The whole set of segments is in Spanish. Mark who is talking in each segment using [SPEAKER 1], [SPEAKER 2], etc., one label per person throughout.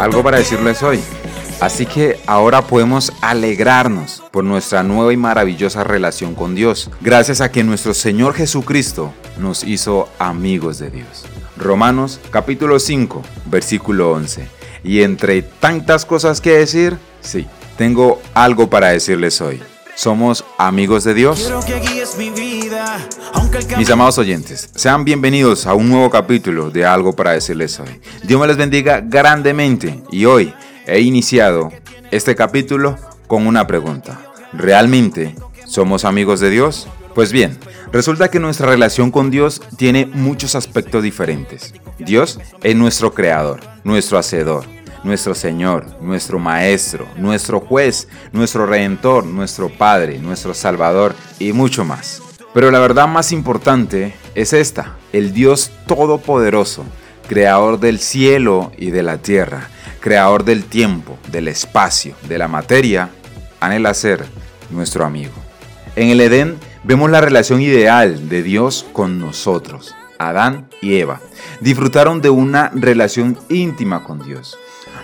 [SPEAKER 1] Algo para decirles hoy. Así que ahora podemos alegrarnos por nuestra nueva y maravillosa relación con Dios, gracias a que nuestro Señor Jesucristo nos hizo amigos de Dios. Romanos capítulo 5, versículo 11. Y entre tantas cosas que decir, sí, tengo algo para decirles hoy. ¿Somos amigos de Dios? Mis amados oyentes, sean bienvenidos a un nuevo capítulo de Algo para decirles hoy. Dios me les bendiga grandemente y hoy he iniciado este capítulo con una pregunta. ¿Realmente somos amigos de Dios? Pues bien, resulta que nuestra relación con Dios tiene muchos aspectos diferentes. Dios es nuestro creador, nuestro hacedor, nuestro Señor, nuestro Maestro, nuestro juez, nuestro Redentor, nuestro Padre, nuestro Salvador y mucho más. Pero la verdad más importante es esta, el Dios Todopoderoso, Creador del cielo y de la tierra, Creador del tiempo, del espacio, de la materia, anhela ser nuestro amigo. En el Edén vemos la relación ideal de Dios con nosotros. Adán y Eva disfrutaron de una relación íntima con Dios.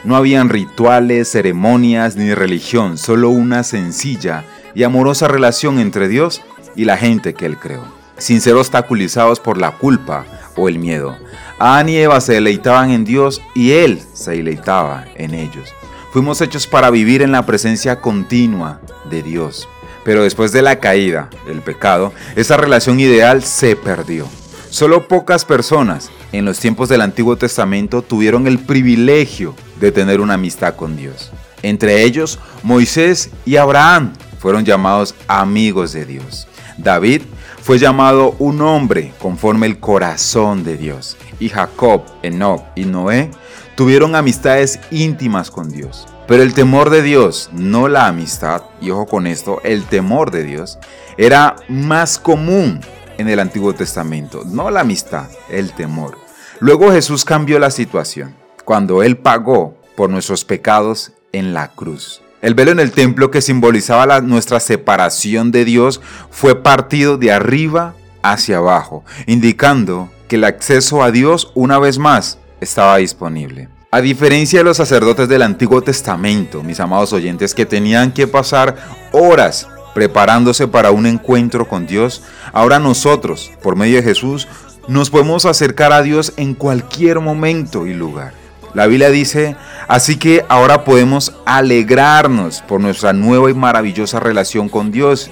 [SPEAKER 1] No habían rituales, ceremonias ni religión, solo una sencilla y amorosa relación entre Dios y la gente que Él creó, sin ser obstaculizados por la culpa o el miedo. Adán y Eva se deleitaban en Dios y Él se deleitaba en ellos. Fuimos hechos para vivir en la presencia continua de Dios. Pero después de la caída, el pecado, esa relación ideal se perdió. Solo pocas personas en los tiempos del Antiguo Testamento tuvieron el privilegio de tener una amistad con Dios. Entre ellos, Moisés y Abraham fueron llamados amigos de Dios. David fue llamado un hombre conforme el corazón de Dios. Y Jacob, Enoch y Noé tuvieron amistades íntimas con Dios. Pero el temor de Dios, no la amistad, y ojo con esto, el temor de Dios era más común en el Antiguo Testamento, no la amistad, el temor. Luego Jesús cambió la situación cuando Él pagó por nuestros pecados en la cruz. El velo en el templo que simbolizaba la- nuestra separación de Dios fue partido de arriba hacia abajo, indicando que el acceso a Dios una vez más estaba disponible. A diferencia de los sacerdotes del Antiguo Testamento, mis amados oyentes, que tenían que pasar horas preparándose para un encuentro con Dios, ahora nosotros, por medio de Jesús, nos podemos acercar a Dios en cualquier momento y lugar. La Biblia dice, así que ahora podemos alegrarnos por nuestra nueva y maravillosa relación con Dios,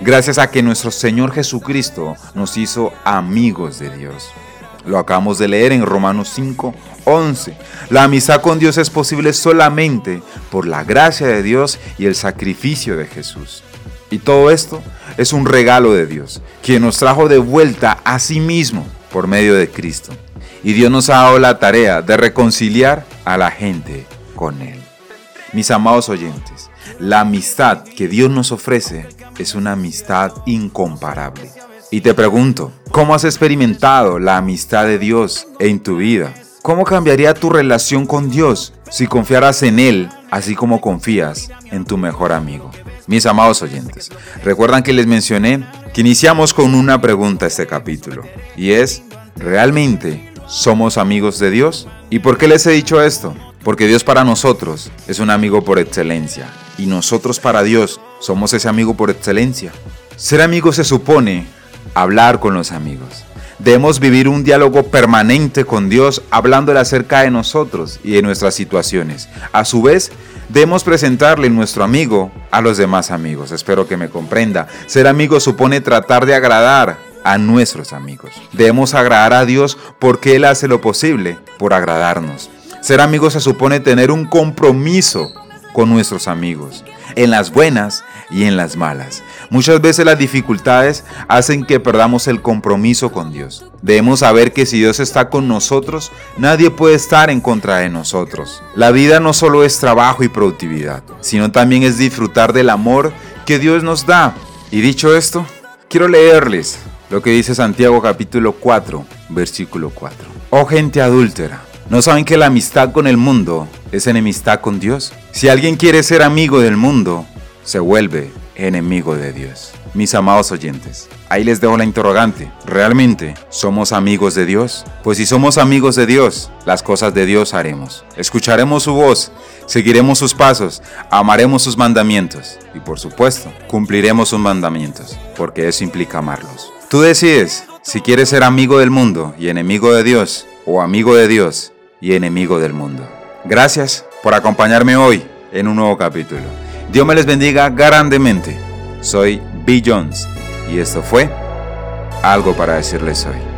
[SPEAKER 1] gracias a que nuestro Señor Jesucristo nos hizo amigos de Dios. Lo acabamos de leer en Romanos 5, 11. La amistad con Dios es posible solamente por la gracia de Dios y el sacrificio de Jesús. Y todo esto es un regalo de Dios, quien nos trajo de vuelta a sí mismo por medio de Cristo. Y Dios nos ha dado la tarea de reconciliar a la gente con Él. Mis amados oyentes, la amistad que Dios nos ofrece es una amistad incomparable. Y te pregunto, ¿cómo has experimentado la amistad de Dios en tu vida? ¿Cómo cambiaría tu relación con Dios si confiaras en Él así como confías en tu mejor amigo? Mis amados oyentes, recuerdan que les mencioné que iniciamos con una pregunta este capítulo y es, ¿realmente somos amigos de Dios? ¿Y por qué les he dicho esto? Porque Dios para nosotros es un amigo por excelencia y nosotros para Dios somos ese amigo por excelencia. Ser amigo se supone hablar con los amigos. Debemos vivir un diálogo permanente con Dios hablándole acerca de nosotros y de nuestras situaciones. A su vez, debemos presentarle nuestro amigo a los demás amigos. Espero que me comprenda. Ser amigo supone tratar de agradar a nuestros amigos. Debemos agradar a Dios porque Él hace lo posible por agradarnos. Ser amigo se supone tener un compromiso con nuestros amigos, en las buenas y en las malas. Muchas veces las dificultades hacen que perdamos el compromiso con Dios. Debemos saber que si Dios está con nosotros, nadie puede estar en contra de nosotros. La vida no solo es trabajo y productividad, sino también es disfrutar del amor que Dios nos da. Y dicho esto, quiero leerles lo que dice Santiago capítulo 4, versículo 4. Oh gente adúltera, ¿no saben que la amistad con el mundo es enemistad con Dios? Si alguien quiere ser amigo del mundo, se vuelve enemigo de Dios. mis amados oyentes. Ahí les dejo la interrogante. ¿Realmente somos amigos de Dios? Pues si somos amigos de Dios, las cosas de Dios haremos. Escucharemos su voz, seguiremos sus pasos, amaremos sus mandamientos y por supuesto, cumpliremos sus mandamientos, porque eso implica amarlos. Tú decides si quieres ser amigo del mundo y enemigo de Dios, o amigo de Dios y enemigo del mundo. Gracias por acompañarme hoy en un nuevo capítulo. Dios me les bendiga grandemente. Soy B. Jones y esto fue algo para decirles hoy.